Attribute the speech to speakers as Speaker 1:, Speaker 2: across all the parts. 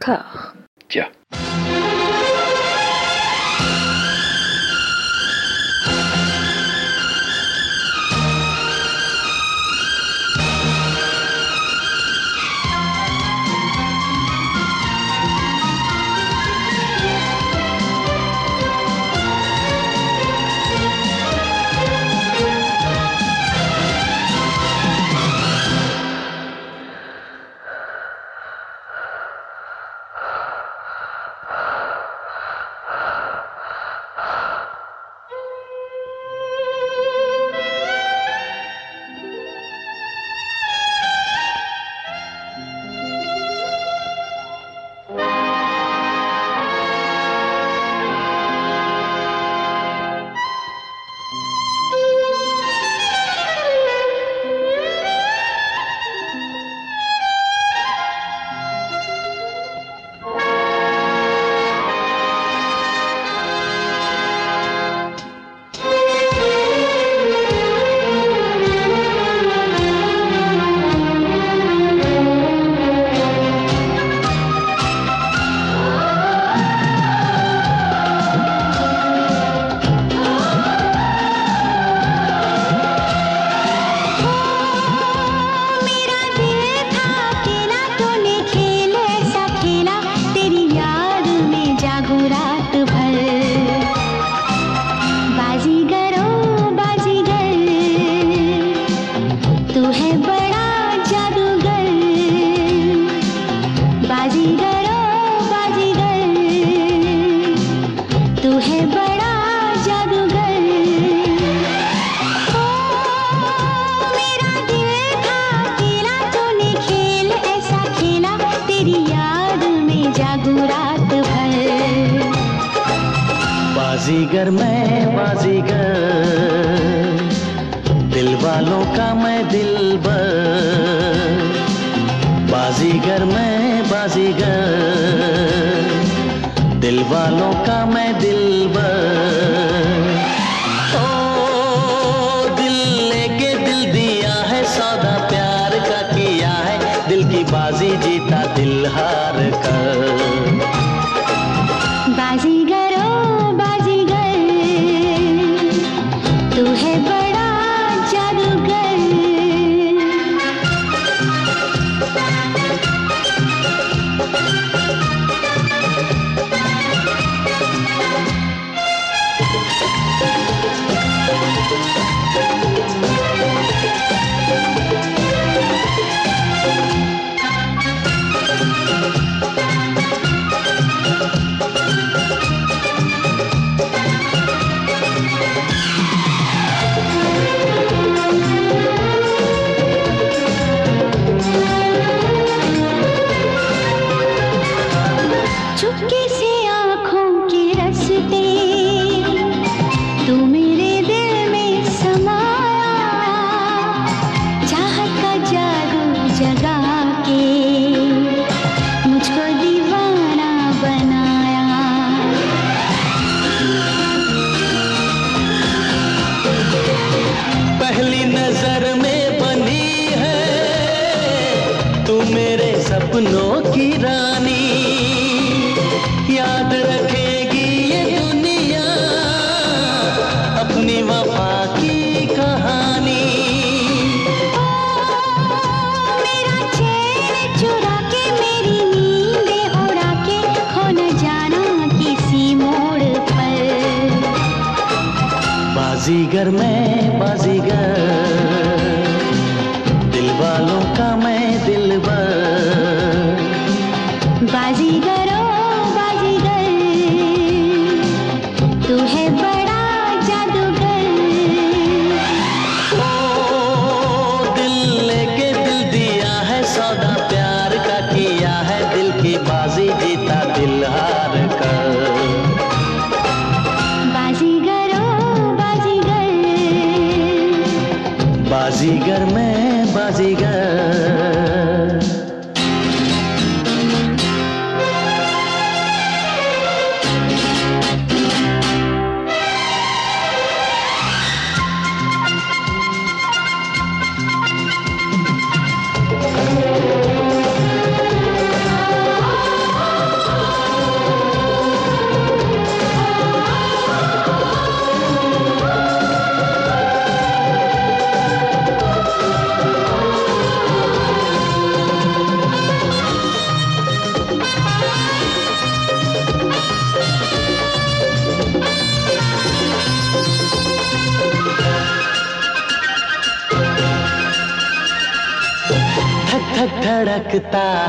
Speaker 1: 可 जीता दिल हार कर।
Speaker 2: kita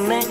Speaker 2: में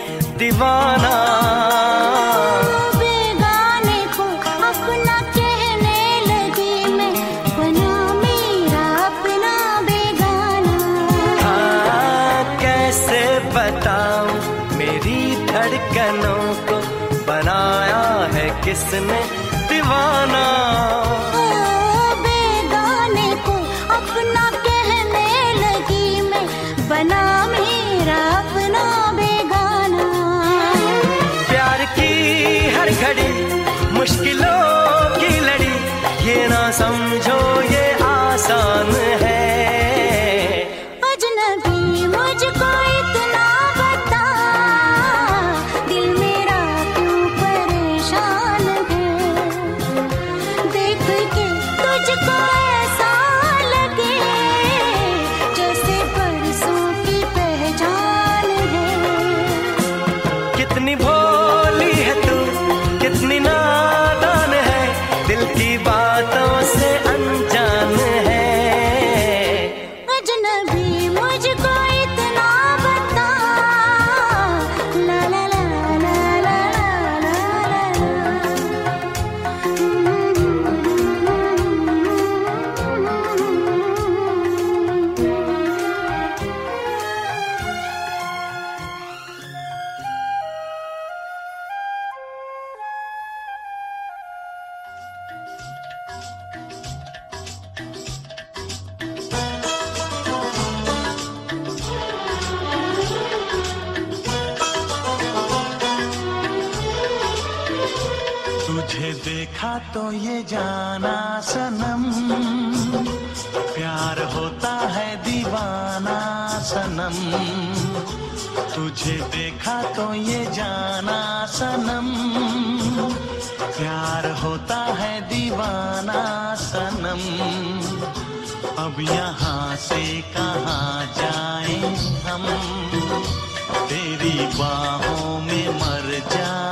Speaker 2: देखा
Speaker 3: तो ये
Speaker 4: जाना सनम। प्यार होता है दीवाना सनम। तुझे देखा तो ये जाना सनम। प्यार होता है दीवाना सनम। अब यहाँ से कहाँ जाए हम? तेरी बाहों में मर जाए।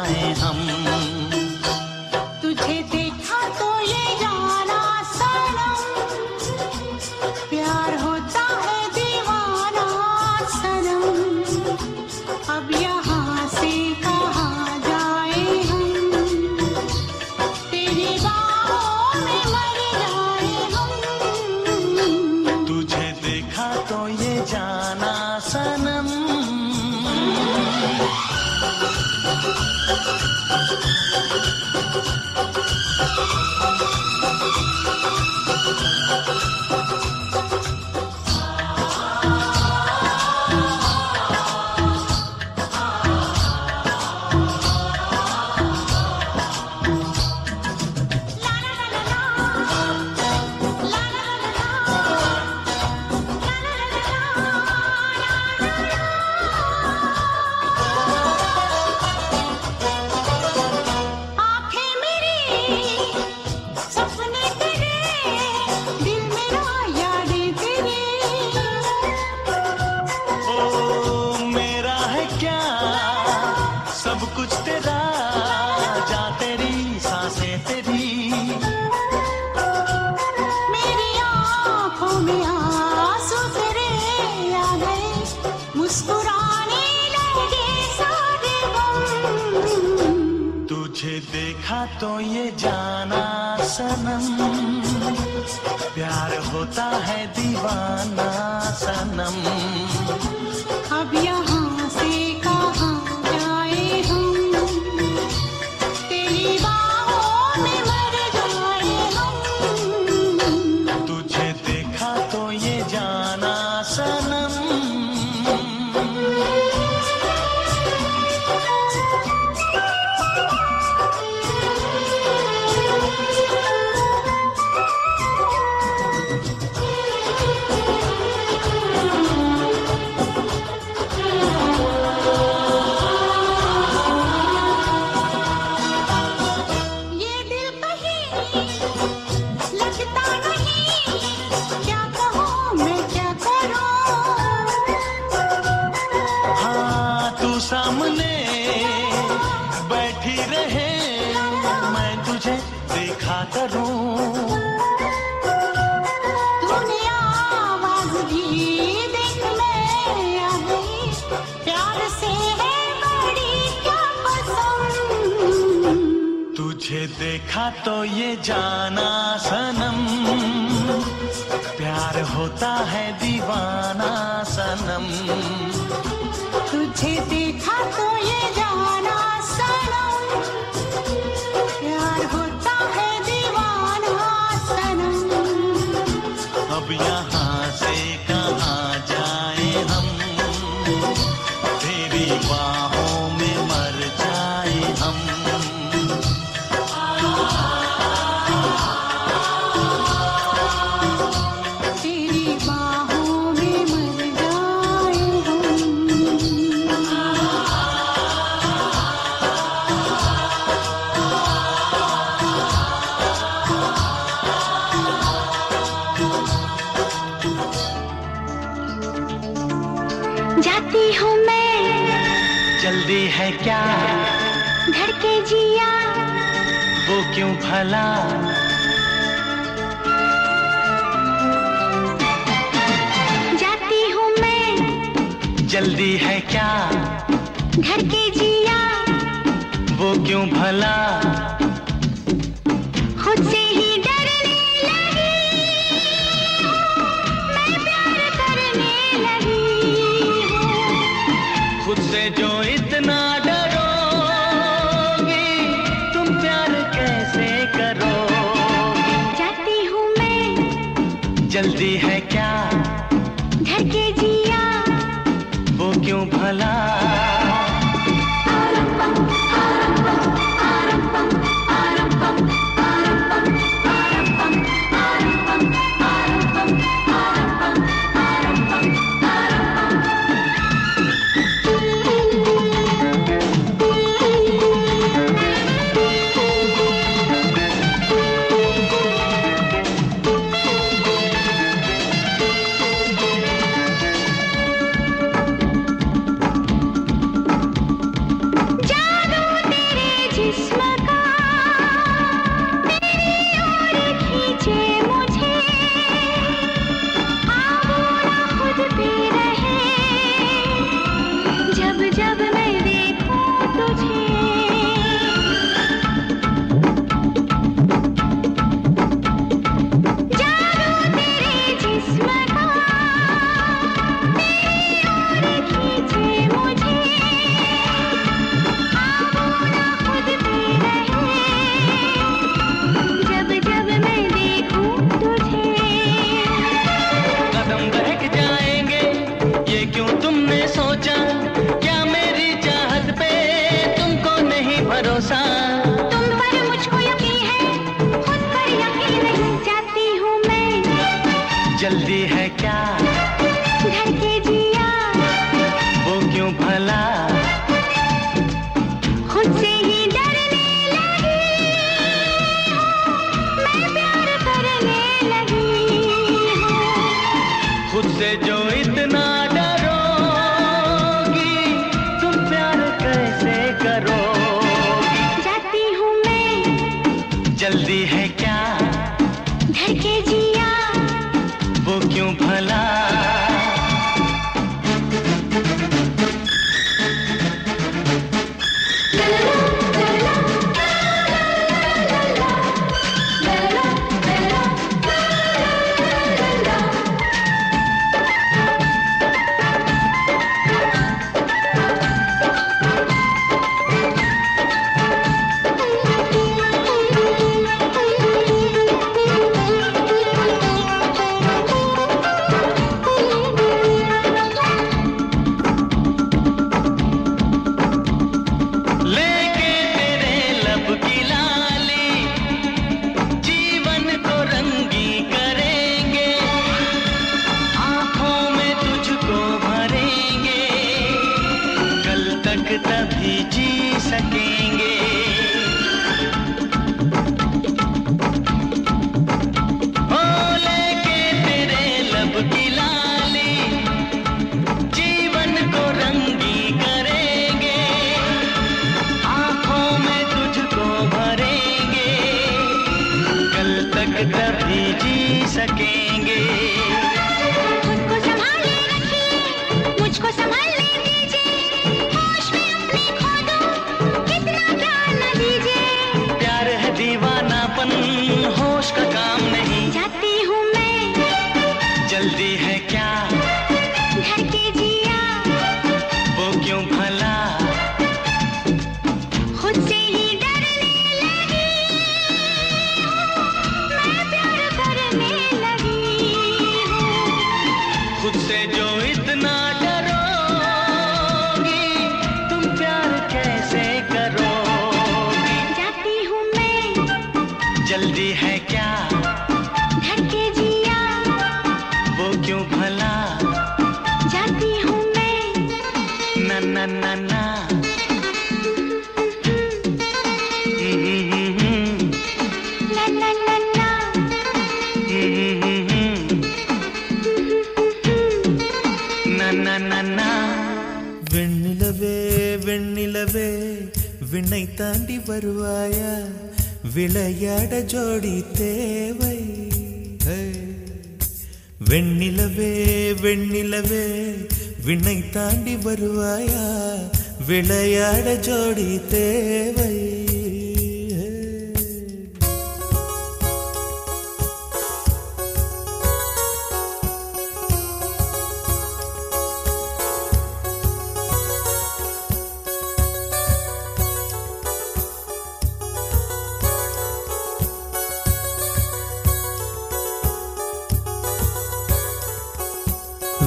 Speaker 1: जल्दी है क्या?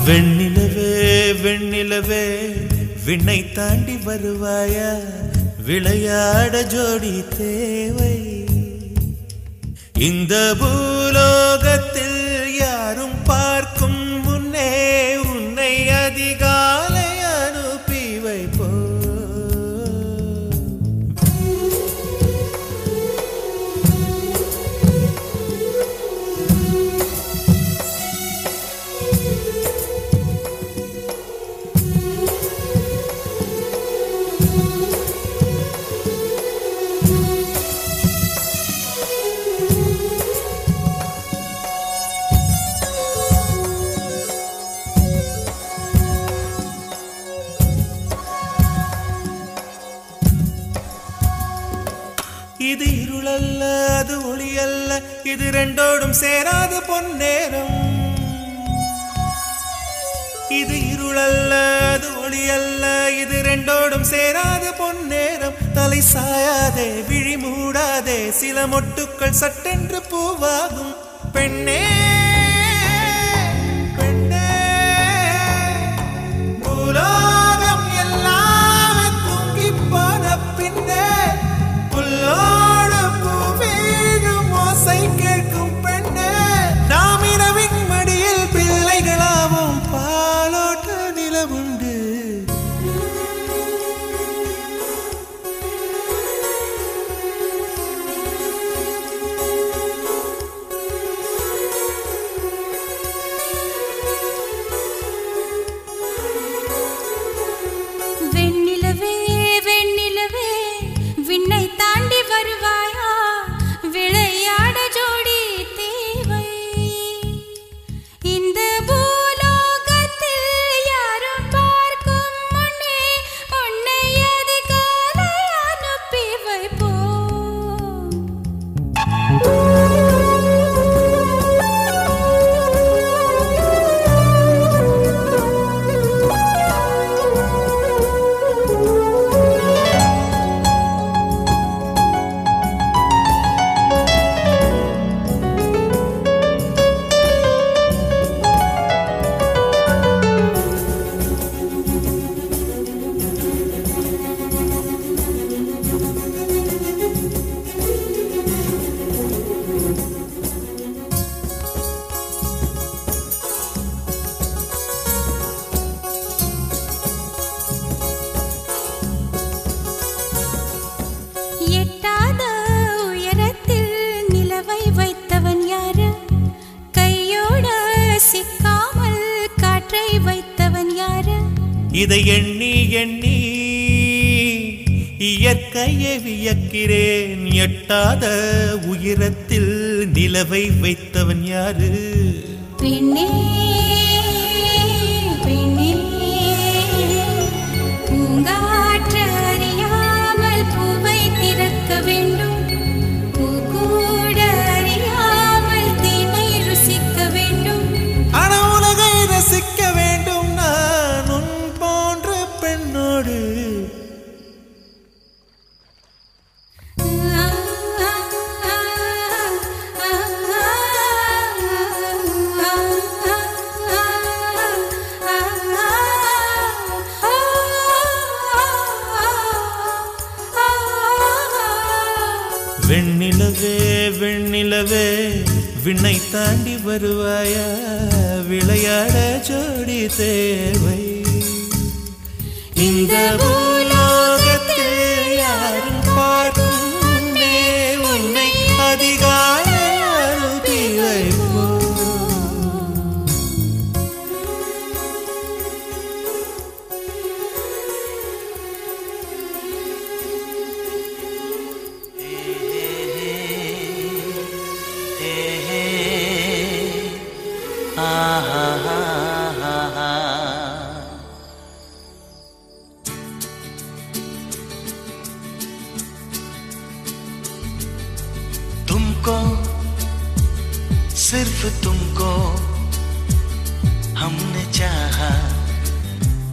Speaker 5: வெண்ணிலவே வெண்ணிலவே விண்ணை தாண்டி வருவாயா? விளையாட ஜோடி தேவை. இந்த பூலோகத்தில் யாரும் பார்க்கும் முன்னே உன்னை அதிகார இது ரெண்டோடும் சேராத பொன்னேரம். இது இருளல்ல அது ஒளி அல்ல இது ரெண்டோடும் சேராத பொன்னேரம். தலை சாயாதே விழி மூடாதே சில மொட்டுக்கள் சட்டென்று பூவாகும். பெண்ணே பெண்ணே
Speaker 4: பூலோ வைத்து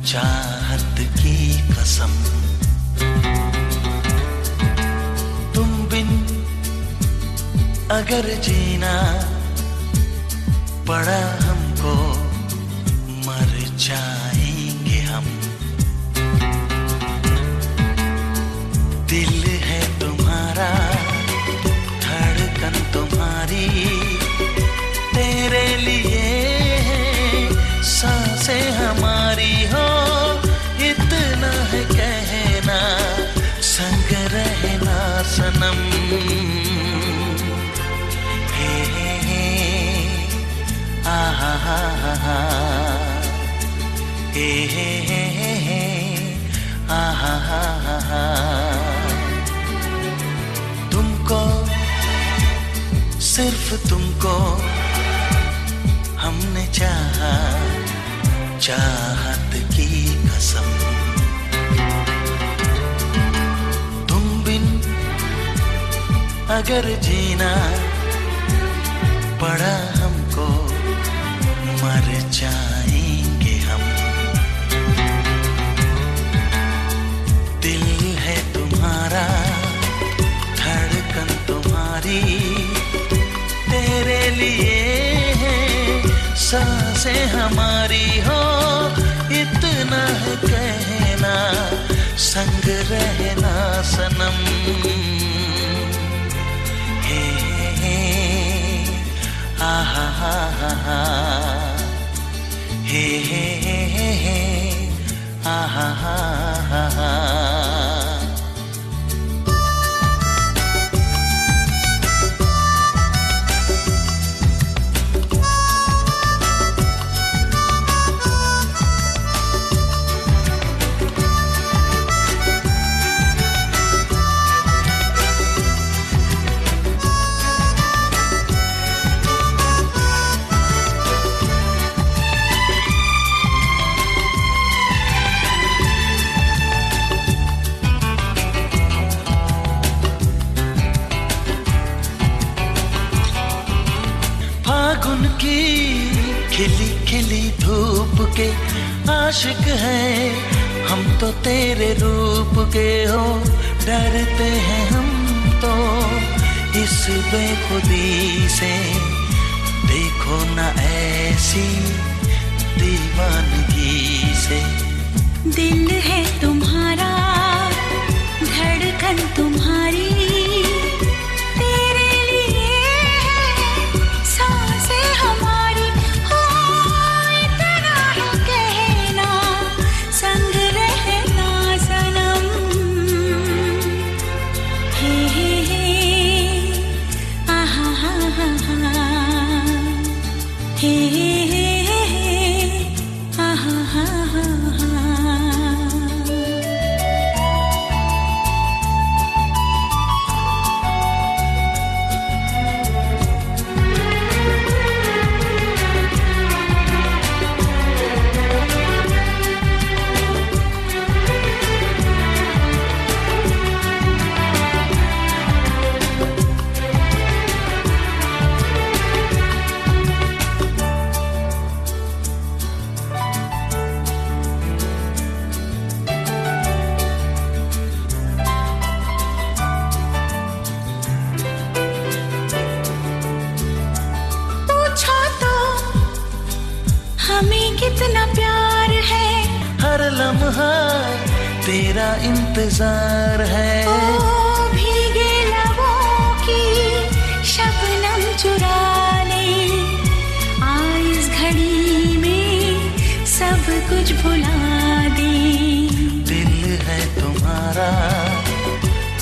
Speaker 4: चाहत की कसम। तुम बिन अगर जीना पड़ा हमको, मर जाएँगे हम। दिल है तुम्हारा, धड़कन तुम्हारी। तेरे लिए साँसें हमारी। सनम हे हे हे, हा हा हा हा हा। तुमको, सिर्फ़ तुमको हमने चाहा, चाहत की कसम। अगर जीना पड़ा हमको, मर जाएँगे हम। दिल है तुम्हारा, धड़कन तुम्हारी, तेरे लिए है साँसें हमारी हो, इतना है कहना, संग रहना सनम। आ हा हा हा हा हे हे हे हे आ हा हा हा के आशिक हैं। हम तो तेरे रूप के हो, डरते हैं हम तो। इस बेखुदी से देखो ना ऐसी दीवानगी से।
Speaker 6: दिल है तुम्हारा, धड़कन तुम्हारी इंतज़ार है। घड़ी में सब कुछ भुला है तुम्हारा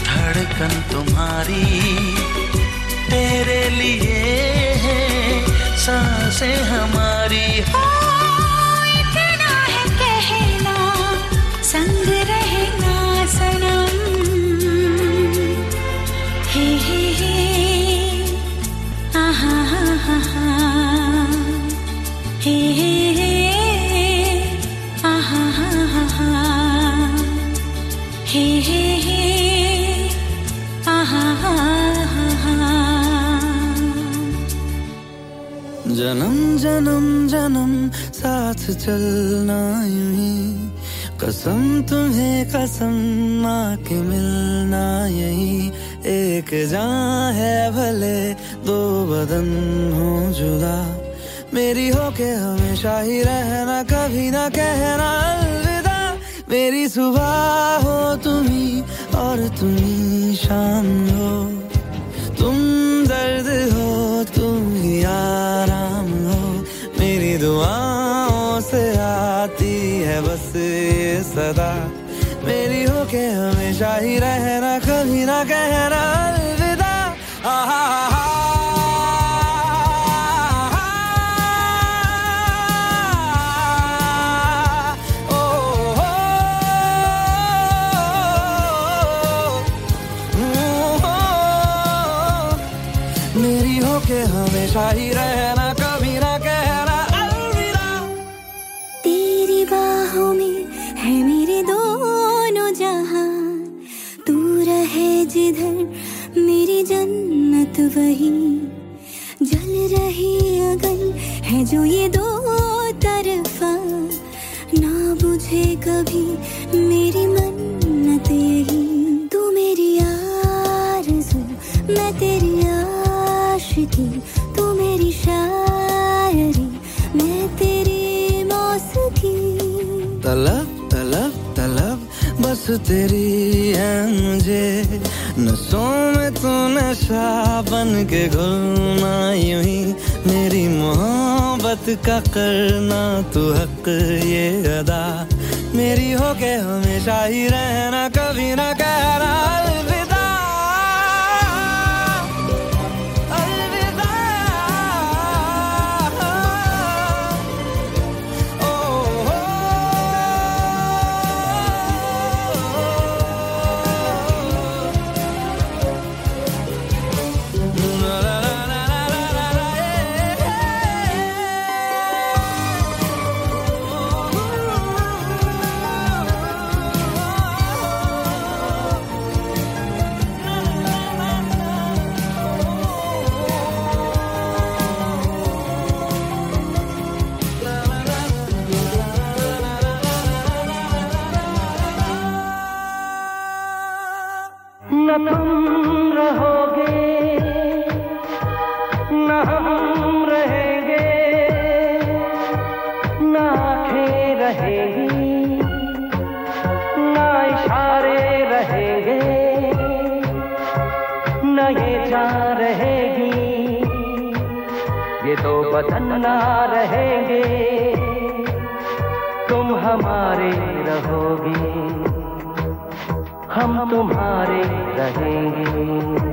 Speaker 4: धड़कन तुम्हारी तेरे लिए है साँसें
Speaker 7: साथ चलना यूँ ही। कसम तुम्हें कसम माँ के मिलना यही। एक जान है भले दो बदन हो जुदा। मेरी हो के हमेशा ही रहना, कभी ना कहना अलविदा। मेरी सुबह हो तुम्ही और तुम्ही शाम हो। दुआओं से आती है बस ये सदा। मेरी हो के हमेशा ही रहना, कभी ना कहना अलविदा। आहा
Speaker 6: वही जल रही अगन है जो ये दो तरफा। ना बुझे कभी मेरी मन्नत यही। तू मेरी आरज़ू, मैं तेरी आशिकी। तू मेरी शायरी, मैं तेरी मौसीकी।
Speaker 7: तलब तलब तलब, बस तेरी है मुझे। नसों में तू नशा बन के घुलना यूँ ही मेरी मोहब्बत का करना तू हक ये अदा। मेरी हो के हमेशा ही रहना, कभी ना कहना।
Speaker 8: ना रहेंगे। तुम हमारे रहोगे। हम तुम्हारे रहेंगे।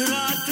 Speaker 9: रात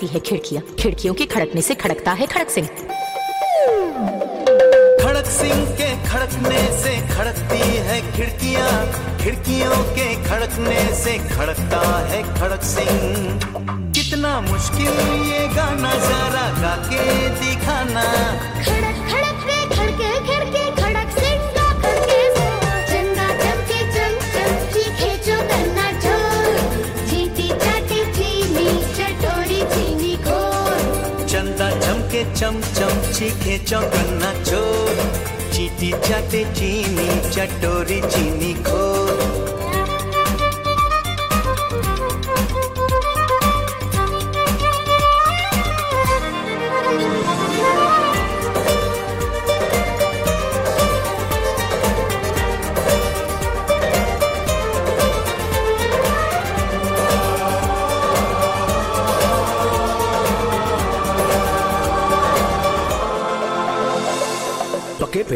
Speaker 10: खड़कती है खिड़कियाँ। खिड़कियों के खड़कने से खड़कता है खड़क सिंह।
Speaker 11: खड़क सिंह के खड़कने से खड़कती है खिड़कियाँ। खिड़कियों के खड़कने से खड़कता है खड़क सिंह। कितना मुश्किल ये गाना जरा गा के दिखाना।
Speaker 1: खड़क खड़क चमके चम चम चीखे चौकन्ना चोर चीटी चाटे चीनी चटोरी चीनी खोर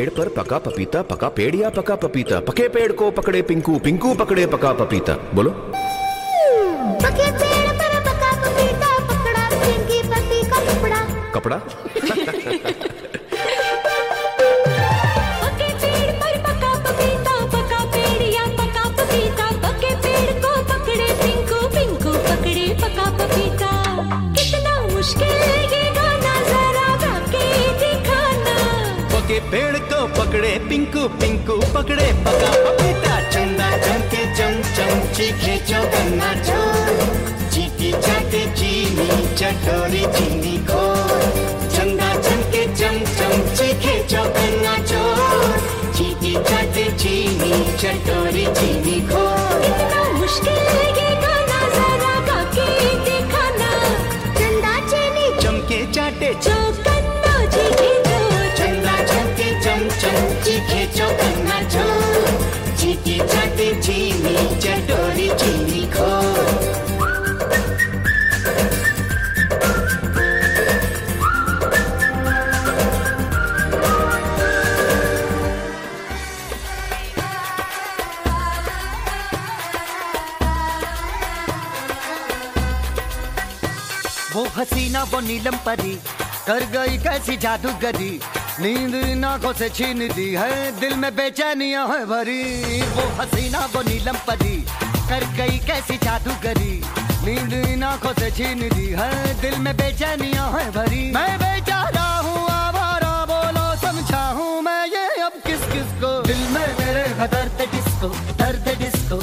Speaker 12: पेड़ पर पका पपीता पका पेड़ या पका पपीता? पके पेड़ को पकड़े पिंकू पिंकू पकड़े पका पपीता। बोलो।
Speaker 1: पके पेड़ पर पका पपीता पकड़ा पिंकी पति का कपड़ा।
Speaker 12: कपड़ा?
Speaker 9: पके पके पेड़ को पकड़े, पिंकू पिंकू, पकड़े, पका, पपीता,
Speaker 11: चंदा चमके चम चम चीखे चौकन्ना चोर। चीटी, चाटे, चीनी, चटोरी, चीनी, खोर। चंदा चमके चम चम चीखे चौकन्ना चोर। चीटी, चाटे, चीनी, चटोरी, चीनी, खोर।
Speaker 9: कितना मुश्किल है
Speaker 1: चीनी
Speaker 11: चटोरी चीनी खो।
Speaker 13: वो हसीना वो नीलम परी कर गई कैसी जादूगरी? नींद इन आँखों से छीन दी है, दिल में बेचैनिया है भरी। वो हसीना, वो नीलम परी, कर गई कैसी जादू करी नींद इन आँखों से छीन दी है, दिल में बेचैनिया है भरी। मैं बेचारा हूँ, आवारा बोलो, समझा हूँ मैं ये अब किस किस को। दिल में मेरे हदर डिस्को दर्द डिस्को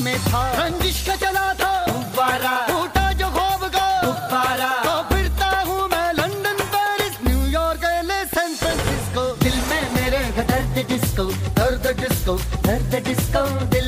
Speaker 13: में था। रंजिश का चला था। गुब्बारा फूटा जो खोब का। गुब्बारा तो फिरता हूँ मैं London Paris New York LA San Francisco. दिल में मेरे दर्द डिस्को दर्द डिस्को दर्द डिस्को दिल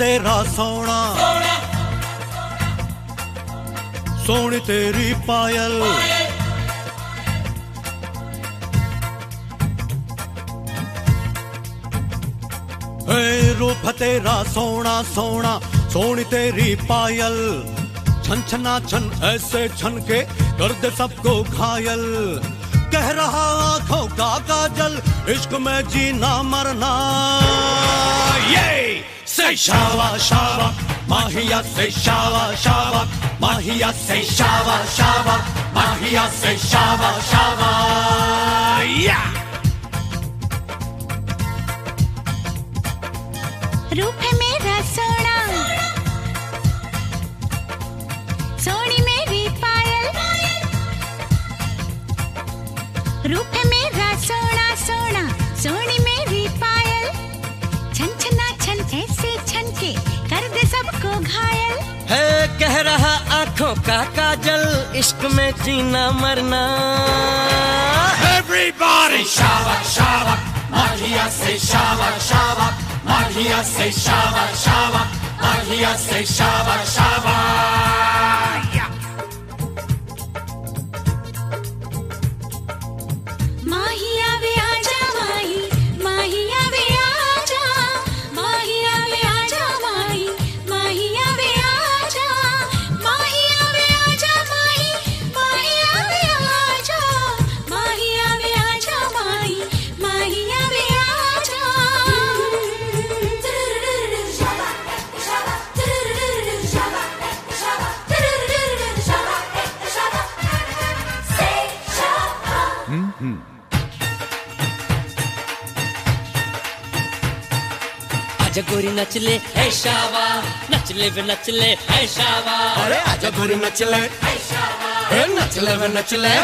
Speaker 14: तेरा सोना। सोनी तेरी पायल। रूप तेरा सोना सोना, सोनी तेरी पायल। छन छना छन, ऐसे छन के कर दे सबको घायल। कह रहा आँखों का काजल, इश्क में जीना मरना। ये! से शावा शावा माहिया से शावा शावा माहिया से शावा शावा माहिया से शावा शावा या
Speaker 1: रूप है मेरा सोना। सोनी मेरी पायल। रूप है मेरा सोना सोना। सोनी घायल।
Speaker 15: है कह रहा आँखों का काजल इश्क में जीना मरना।
Speaker 14: Everybody शावक शावक माहिया से शावक शावक माहिया से शावक शावक माहिया से शावक शावा।
Speaker 1: आजा
Speaker 15: गोरी नच ले है शावा। नच ले वे नच ले है शावा।
Speaker 14: अरे आजा गोरी नच ले ए नच ले वे नच ले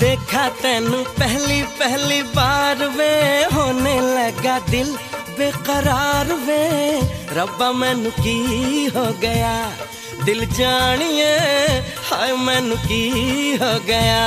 Speaker 15: देखा तेनू पहली पहली बार वे होने लगा दिल बेकरार वे। रब्बा मैनू की हो गया? दिल जानिए हाय मैनू की हो गया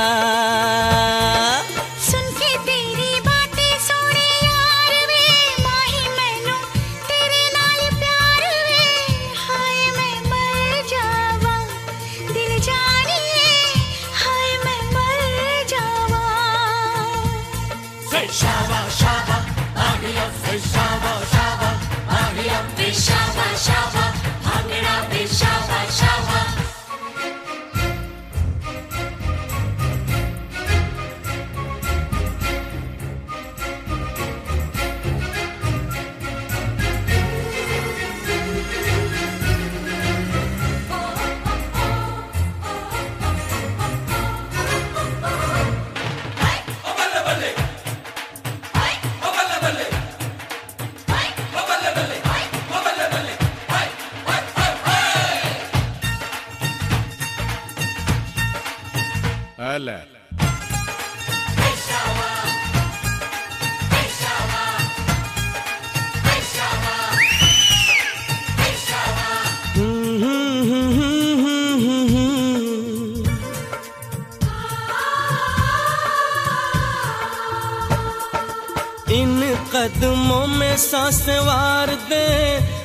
Speaker 15: सांस वार दे।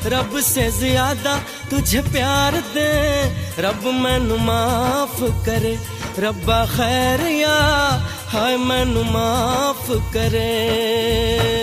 Speaker 15: रब से ज़्यादा तुझे प्यार दे। रब मैनू माफ़ करे। रब्बा खैर या, हाय मैनू माफ़ करे।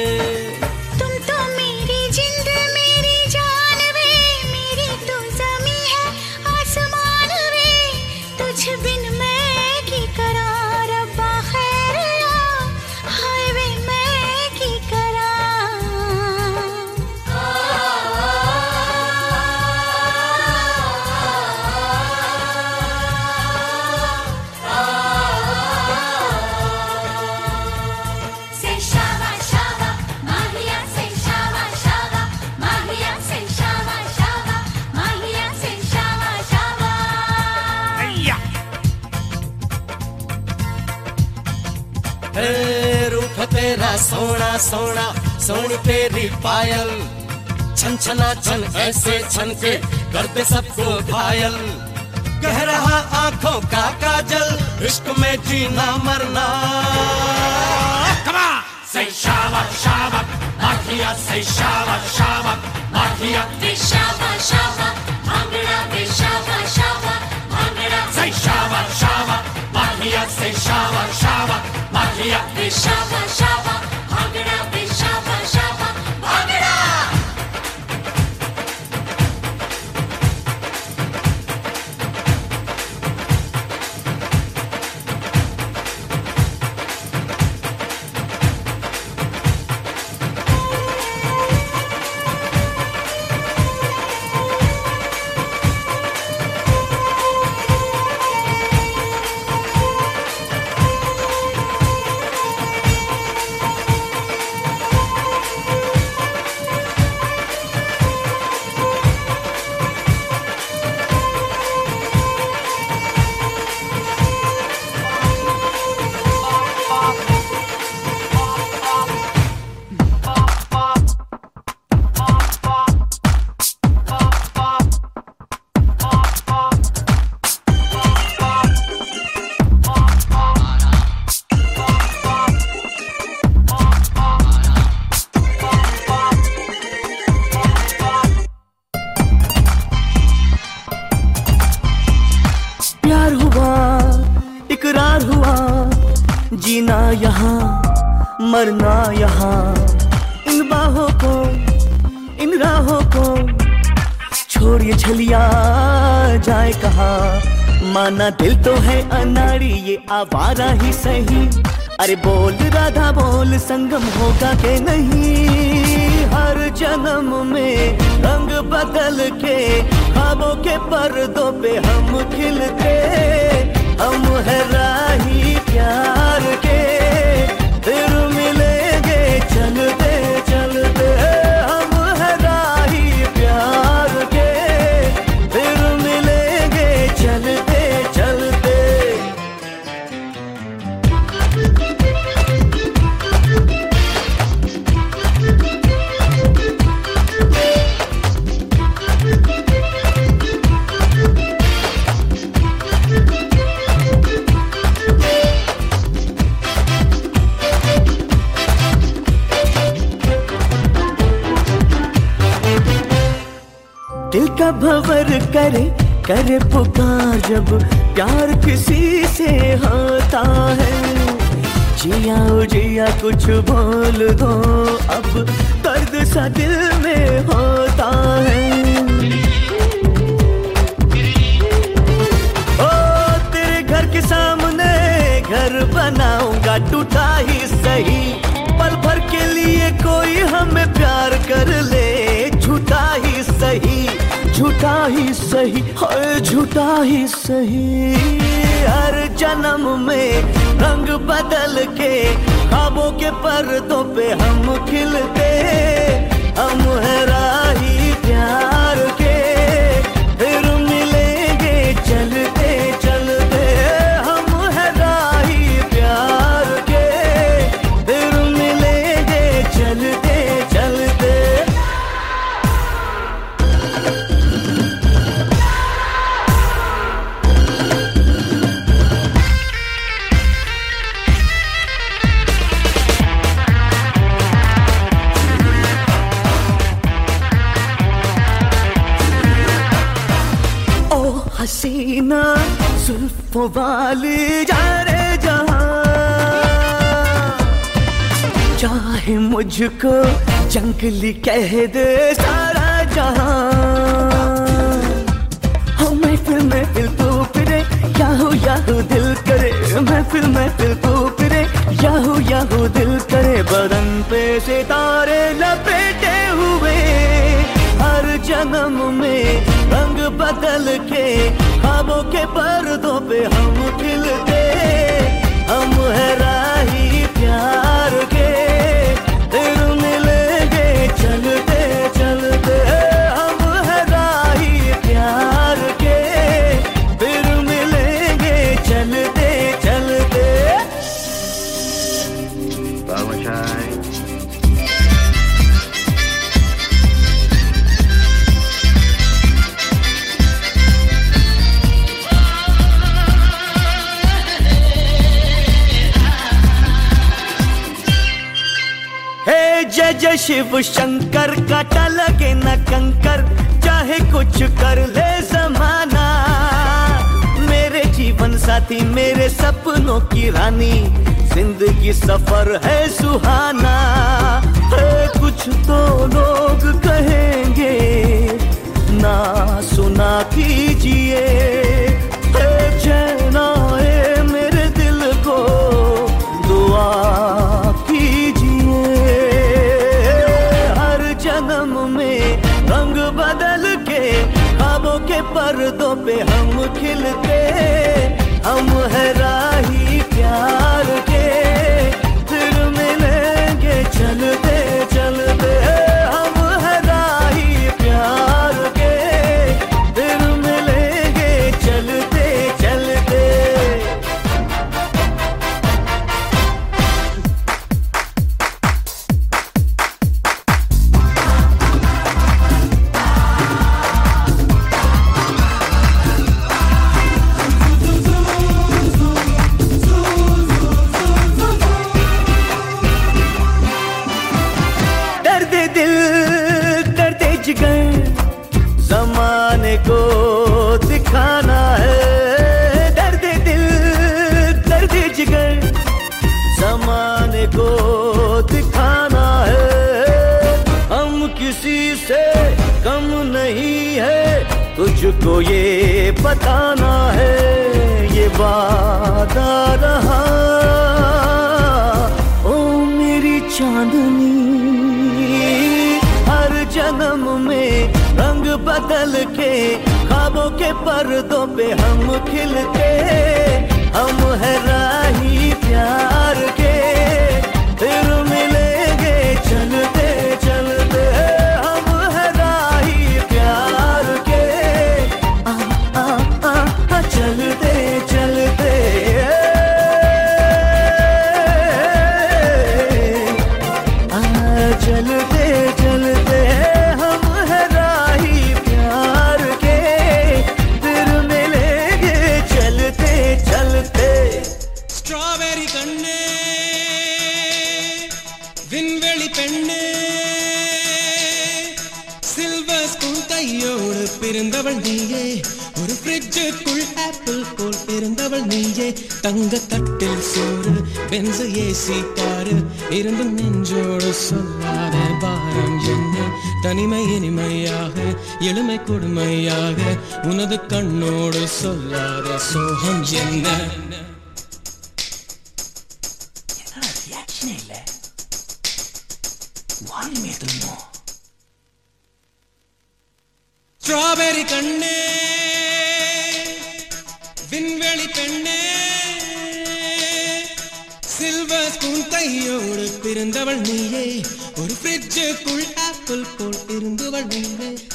Speaker 14: सोना सोना सोन तेरी पायल। छन छना छन ऐसे छन के करते सबको घायल। कह रहा आँखों का काजल इश्क में जीना मरना।
Speaker 16: सही शावक
Speaker 17: शावक माखिया सही शावक शावक माखिया शावक
Speaker 16: सही शावक शावक Maria, se shava shava, Maria,
Speaker 17: be shava shava, Bhangra be shava shava.
Speaker 3: आवारा ही सही। अरे बोल, राधा बोल, संगम होगा के नहीं? हर जन्म में रंग बदल के खाबों के पर्दों पे हम खिलते। हम है राही प्यार के। फिर भवर करे करे पुकार जब प्यार किसी से होता है। जिया जिया, कुछ बोल दो, अब दर्द सा दिल में होता है। ओ, तेरे घर के सामने घर बनाऊँगा, टूटा ही सही। पल भर के लिए कोई हमें प्यार कर ले झूठा ही सही। झूठा ही सही, हर झूठा ही सही। हर जन्म में रंग बदल के, खाबों के पर्दों पे हम खिलते। हम है जंगली कह दे सारा जहाँ हो, महफिल महफिल तू फिरे याहू याहू दिल करे। महफिल महफिल तू फिरे याहू याहू दिल करे। बदन पे सितारे लपेटे हुए, हर जन्म में रंग बदल के, ख्वाबों के पर्दों पे हम शिव शंकर काटा लगे न कंकर, चाहे कुछ कर ले जमाना। मेरे जीवन साथी, मेरे सपनों की रानी, ज़िंदगी सफ़र है सुहाना। है कुछ तो लोग कहेंगे, ना सुना कीजिए। के पर्दों पे हम खिलते
Speaker 18: தங்க தட்டில் சோறு பென்சு ஏசி காரு இருந்து நெஞ்சோடு சொல்லாத பாரம் என்ன? தனிமை இனிமையாக எளிமை கொடுமையாக உனது கண்ணோடு சொல்லாத சோகம் என்ன?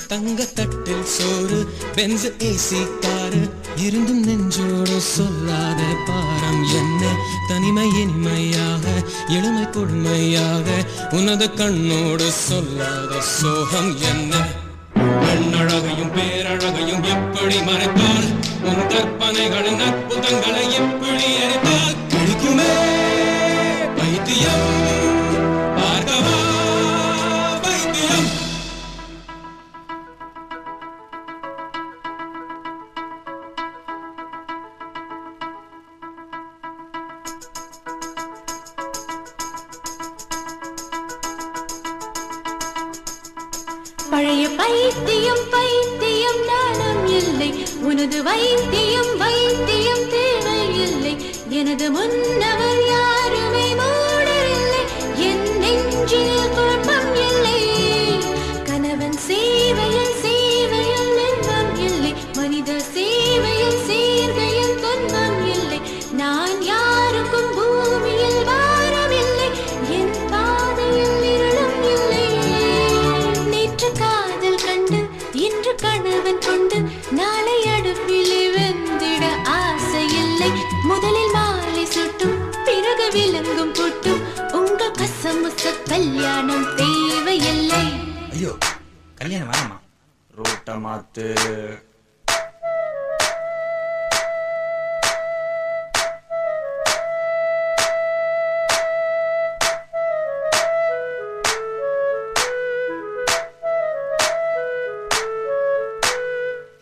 Speaker 18: தங்கத்தட்டில் சோறு பென்ஸ் ஏசி காரு இருந்தும் நெஞ்சோடு சொல்லாத பாரம் என்ன? தனிமை இனிமையாக எளிமை கொடுமையாக உனது கண்ணோடு சொல்லாத சோகம் என்ன? பெண்ணழகையும் பேரழகையும் எப்படி மறைத்தார் உன் கற்பனைகளின் அற்புதங்களை எப்படி
Speaker 19: கல்யாணம்
Speaker 20: வேணாமா ரூட்ட மாத்து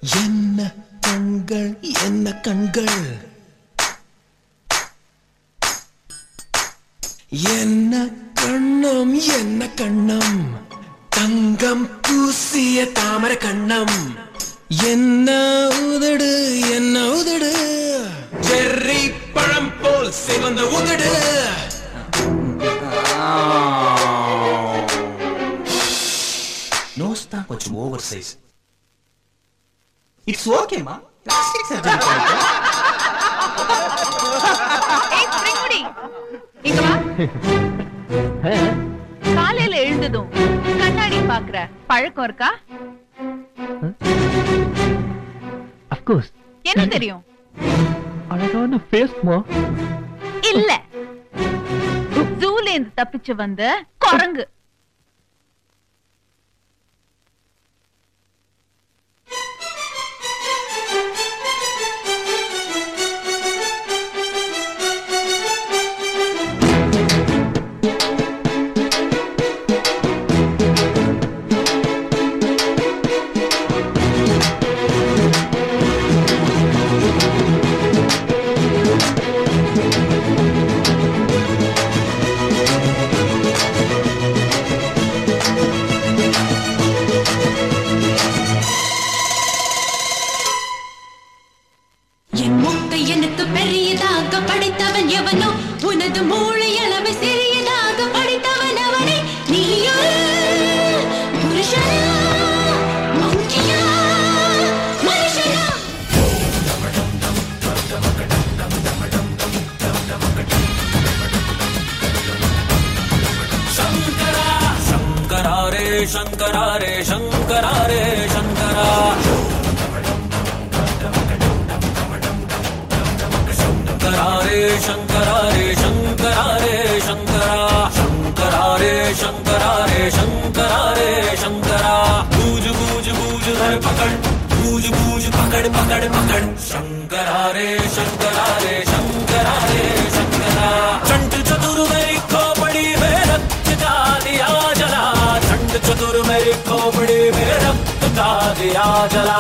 Speaker 18: என்ன கண்கள் என்ன கண்கள்? என்ன கண்ணம் என்ன கண்ணம்?
Speaker 20: ஓகேமா பிளாஸ்டிக் சர்ஜரி
Speaker 21: ஏய் ஸ்ப்ரிங்குடி. இங்க வா. காலையில எழுந்ததும் கண்ணாடி பாக்குற பழக்கம் இருக்கா?
Speaker 22: அஃப்கோர்ஸ்
Speaker 21: என்ன தெரியும்?
Speaker 22: அழகான ஃபேஸ்மா
Speaker 21: இல்ல. ஜூல இருந்து தப்பிச்சு வந்த குரங்கு.
Speaker 23: शङ्करा रे शङ्करा। रे शङ्करा रे शङ्करा। शङ्करा रे शङ्करा रे शङ्करा। रे शङ्करा शङ्करा रे शङ्करा रे शङ्करा रे शङ्करा बूझ बूझ बूझ धर पकड़। बूझ बूझ, पकड़ पकड़ पकड़। शङ्करा रे शङ्करा रे शङ्करा। रे शङ्करा चंड का दिया जला।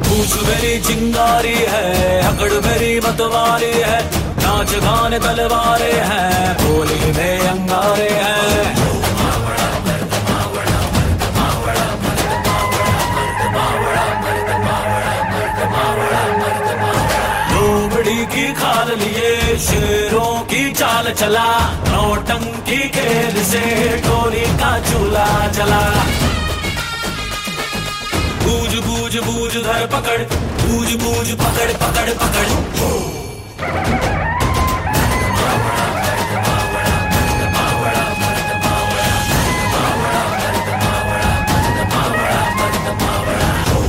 Speaker 23: पूछ मेरी चिंगारी है अकड़ मेरी मतवारी है, नाच गान तलवारे हैं, बोली में अंगारे हैं। लिए शेरों की चाल चला, नौटंकी खेल से टोली का चूल्हा चला बूझ बूझ बूझ धर पकड़, बूझ बूझ पकड़ पकड़ पकड़।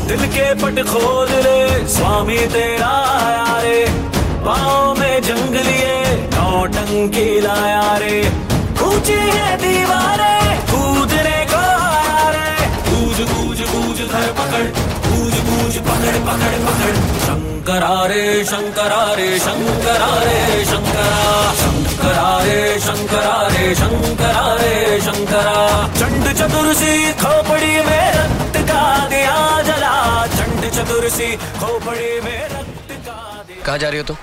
Speaker 23: दिल के पट खोल रे, स्वामी तेरा आया रे। पाँव में जंग लिए नौटंकी लाया रे। ऊँची है दीवारे कूदने को आया रे। बूझ बूझ बूझ धर पकड़। बूझ बूझ पकड़ पकड़ पकड़। शंकरा रे शंकरा रे शंकरा रे, शंकरा शंकरा रे शंकरा रे शंकरा रे, शंकरा चंड चतुर्सी खोपड़ी में रक्त का दिया जला। चंड चतुर्सी खोपड़ी में
Speaker 24: कहाँ जा रही हो तुम?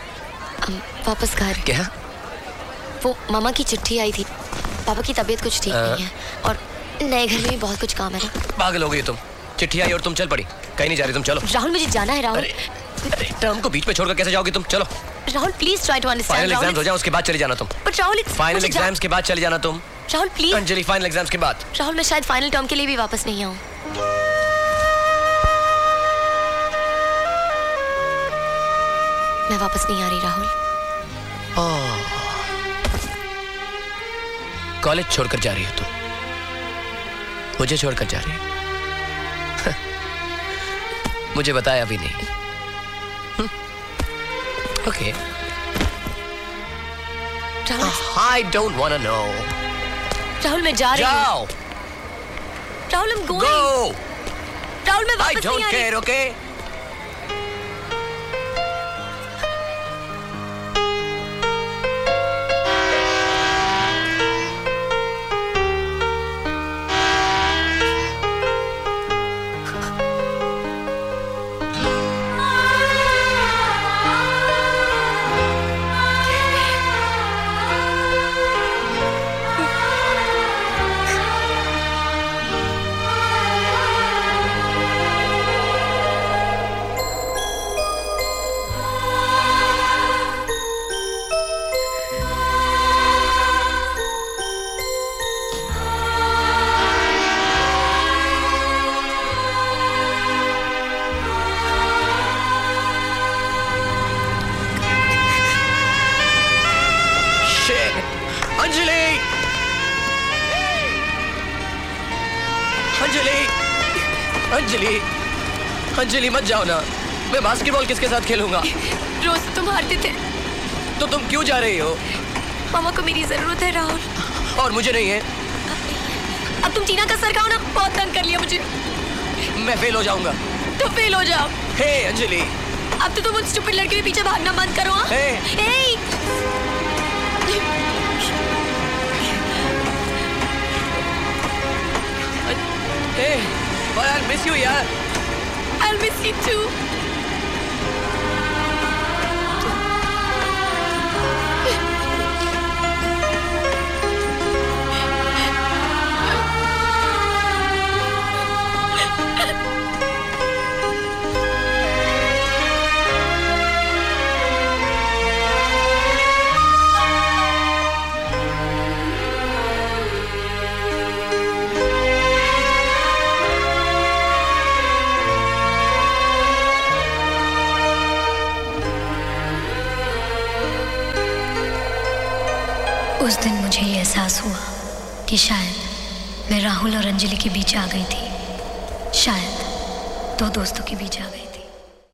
Speaker 25: वापस घर।
Speaker 24: क्या?
Speaker 25: वो मामा की चिट्ठी आई थी। पापा की तबीयत कुछ ठीक नहीं है और नए घर में भी बहुत कुछ काम है ना।
Speaker 24: पागल हो गई तुम। चिट्ठी आई और तुम चल पड़ी। कहीं नहीं जा रही तुम चलो।
Speaker 25: राहुल मुझे जाना है राहुल।
Speaker 24: टर्म को बीच में छोड़कर कैसे जाओगे तुम? चलो।
Speaker 25: Rahul please try to understand
Speaker 24: final exams हो जाए उसके बाद चले जाना तुम।
Speaker 25: बट राहुल
Speaker 24: फाइनल एग्ज़ाम्स के बाद चले जाना तुम।
Speaker 25: Rahul please
Speaker 24: Anjali final exams के बाद।
Speaker 25: राहुल मैं शायद फाइनल टर्म के लिए भी वापस नहीं आऊँ। मैं वापस नहीं आ रही राहुल।
Speaker 24: कॉलेज छोड़कर जा रही हो तुम। मुझे छोड़कर जा रही हो। मुझे बताया भी नहीं। Okay. I don't want to know
Speaker 25: Rahul मैं जा रही हूँ।
Speaker 24: जाओ।
Speaker 25: राहुल I'm going
Speaker 24: गो
Speaker 25: राहुल मैं
Speaker 24: आई
Speaker 25: वापस नहीं आ रही।
Speaker 24: केयर ओके जाओ ना। मैं बास्केटबॉल किसके साथ खेलूँगा?
Speaker 25: रोज तुम हारते थे।
Speaker 24: तो तुम क्यों जा रही हो?
Speaker 25: मामा को मेरी ज़रूरत है राहुल।
Speaker 24: और मुझे नहीं है।
Speaker 25: अब तुम टीना का सर खाओ ना बहुत तंग कर लिया मुझे।
Speaker 24: मैं फेल हो जाऊँगा।
Speaker 25: तो फेल हो जाओ।
Speaker 24: हे अंजलि।
Speaker 25: अब तो तुम उस स्टूपिड लड़के के पीछे भागना बंद करो हाँ?
Speaker 24: हे।
Speaker 25: हे!
Speaker 24: हे आई मिस यू यार।
Speaker 25: I'll miss you too.
Speaker 26: एहसास हुआ कि शायद मैं राहुल और अंजलि के बीच आ गई थी। शायद दो दोस्तों के बीच आ गई